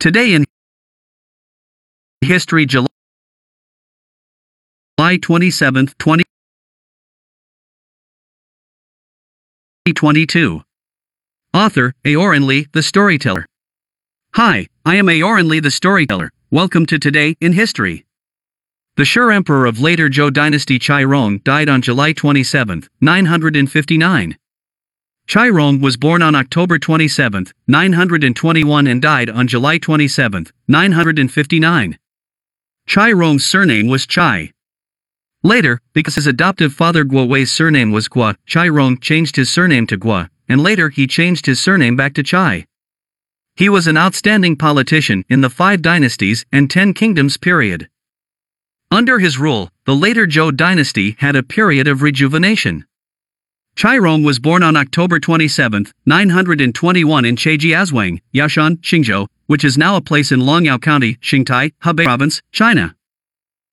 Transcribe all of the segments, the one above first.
Today in History July 27, 2022. Author, Aoran Lee, the storyteller. Hi, I am Aoran Lee the storyteller. Welcome to Today in History. The Shi emperor of later Zhou dynasty Chai Rong died on July 27, 959. Chai Rong was born on October 27, 921 and died on July 27, 959. Chai Rong's surname was Chai. Later, because his adoptive father Guo Wei's surname was Guo, Chai Rong changed his surname to Guo, and later he changed his surname back to Chai. He was an outstanding politician in the Five Dynasties and Ten Kingdoms period. Under his rule, the later Zhou dynasty had a period of rejuvenation. Rong was born on October 27, 921 in Chaijiazhuang, Yaoshan, Xingzhou, which is now a place in Longyao County, Xingtai, Hebei Province, China.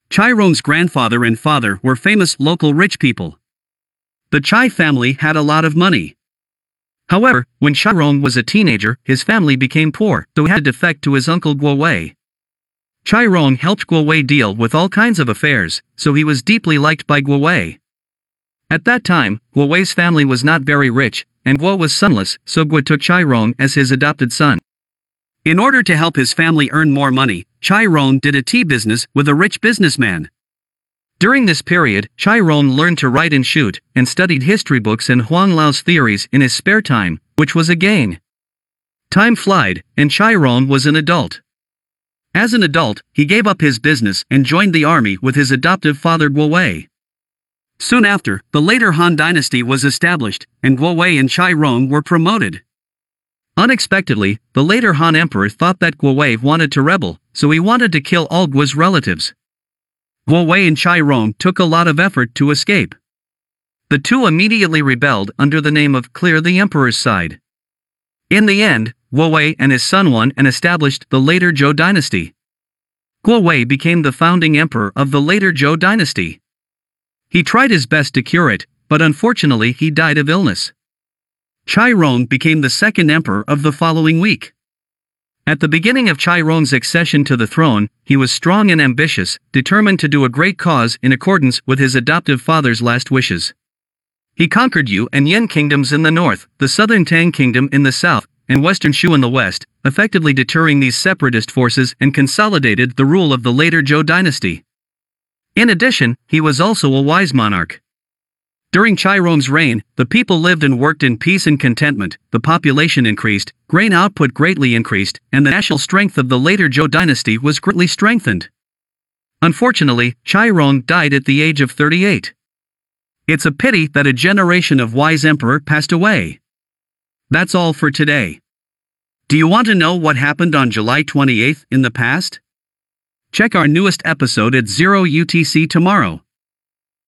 Chai Rong's grandfather and father were famous local rich people. The Chai family had a lot of money. However, when Chai Rong was a teenager, his family became poor, so he had to defect to his uncle Guo Wei. Chai Rong helped Guo Wei deal with all kinds of affairs, so he was deeply liked by Guo Wei. At that time, Guo Wei's family was not very rich, and Guo was sonless, so Guo took Chai Rong as his adopted son. In order to help his family earn more money, Chai Rong did a tea business with a rich businessman. During this period, Chai Rong learned to write and shoot, and studied history books and Huang Lao's theories in his spare time, which was a gain. Time flied, and Chai Rong was an adult. As an adult, he gave up his business and joined the army with his adoptive father Guo Wei. Soon after, the later Han dynasty was established, and Guo Wei and Chai Rong were promoted. Unexpectedly, the later Han emperor thought that Guo Wei wanted to rebel, so he wanted to kill all Guo's relatives. Guo Wei and Chai Rong took a lot of effort to escape. The two immediately rebelled under the name of Clear the Emperor's Side. In the end, Guo Wei and his son won and established the later Zhou dynasty. Guo Wei became the founding emperor of the later Zhou dynasty. He tried his best to cure it, but unfortunately he died of illness. Chai Rong became the second emperor of the following week. At the beginning of Chai Rong's accession to the throne, he was strong and ambitious, determined to do a great cause in accordance with his adoptive father's last wishes. He conquered Yu and Yin kingdoms in the north, the southern Tang kingdom in the south, and western Shu in the west, effectively deterring these separatist forces and consolidated the rule of the later Zhou dynasty. In addition, he was also a wise monarch. During Chai Rong's reign, the people lived and worked in peace and contentment, the population increased, grain output greatly increased, and the national strength of the later Zhou dynasty was greatly strengthened. Unfortunately, Chai Rong died at the age of 38. It's a pity that a generation of wise emperor passed away. That's all for today. Do you want to know what happened on July 28 in the past? Check our newest episode at 0 UTC tomorrow.